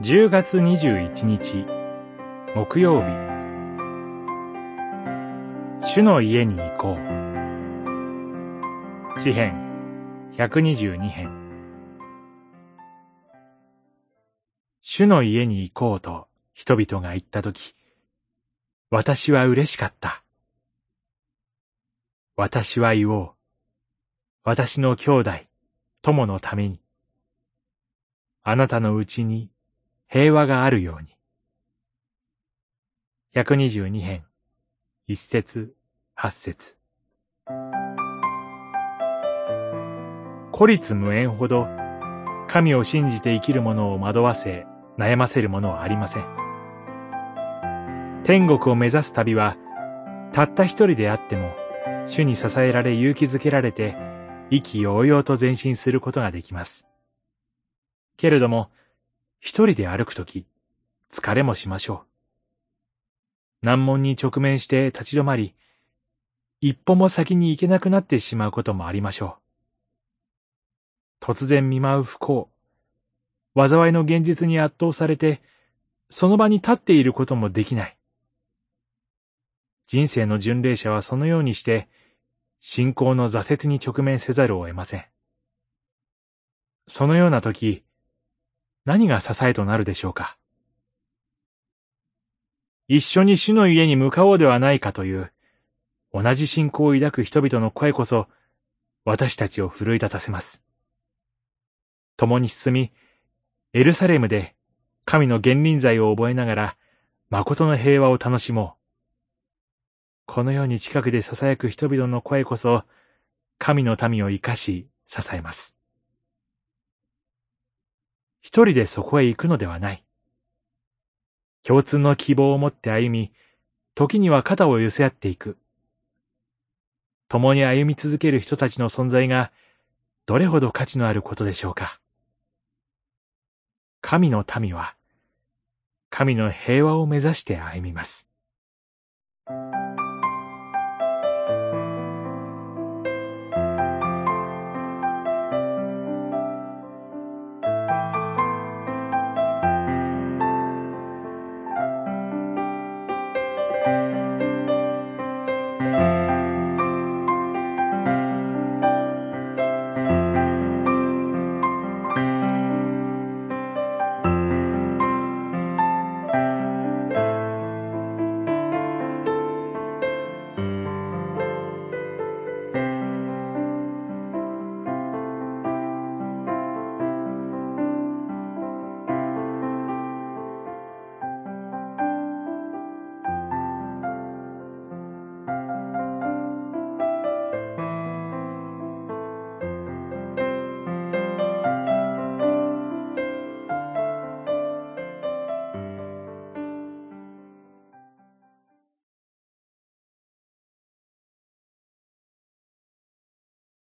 10月21日木曜日主の家に行こう詩編122編主の家に行こうと人々が言ったとき、私は嬉しかった。私は言おう。私の兄弟、友のために。あなたのうちに平和があるように。122編、一節、八節。孤立無縁ほど、神を信じて生きる者を惑わせ、悩ませるものはありません。天国を目指す旅は、たった一人であっても、主に支えられ勇気づけられて、意気揚々と前進することができます。けれども、一人で歩くとき、疲れもしましょう。難問に直面して立ち止まり、一歩も先に行けなくなってしまうこともありましょう。突然見舞う不幸、災いの現実に圧倒されて、その場に立っていることもできない。人生の巡礼者はそのようにして、信仰の挫折に直面せざるを得ません。そのような時、何が支えとなるでしょうか？一緒に主の家に向かおうではないかという、同じ信仰を抱く人々の声こそ、私たちを奮い立たせます。共に進み、エルサレムで神の言臨罪を覚えながら、誠の平和を楽しもう。このように近くで囁く人々の声こそ、神の民を生かし支えます。一人でそこへ行くのではない。共通の希望を持って歩み、時には肩を寄せ合っていく。共に歩み続ける人たちの存在が、どれほど価値のあることでしょうか。神の民は、神の平和を目指して歩みます。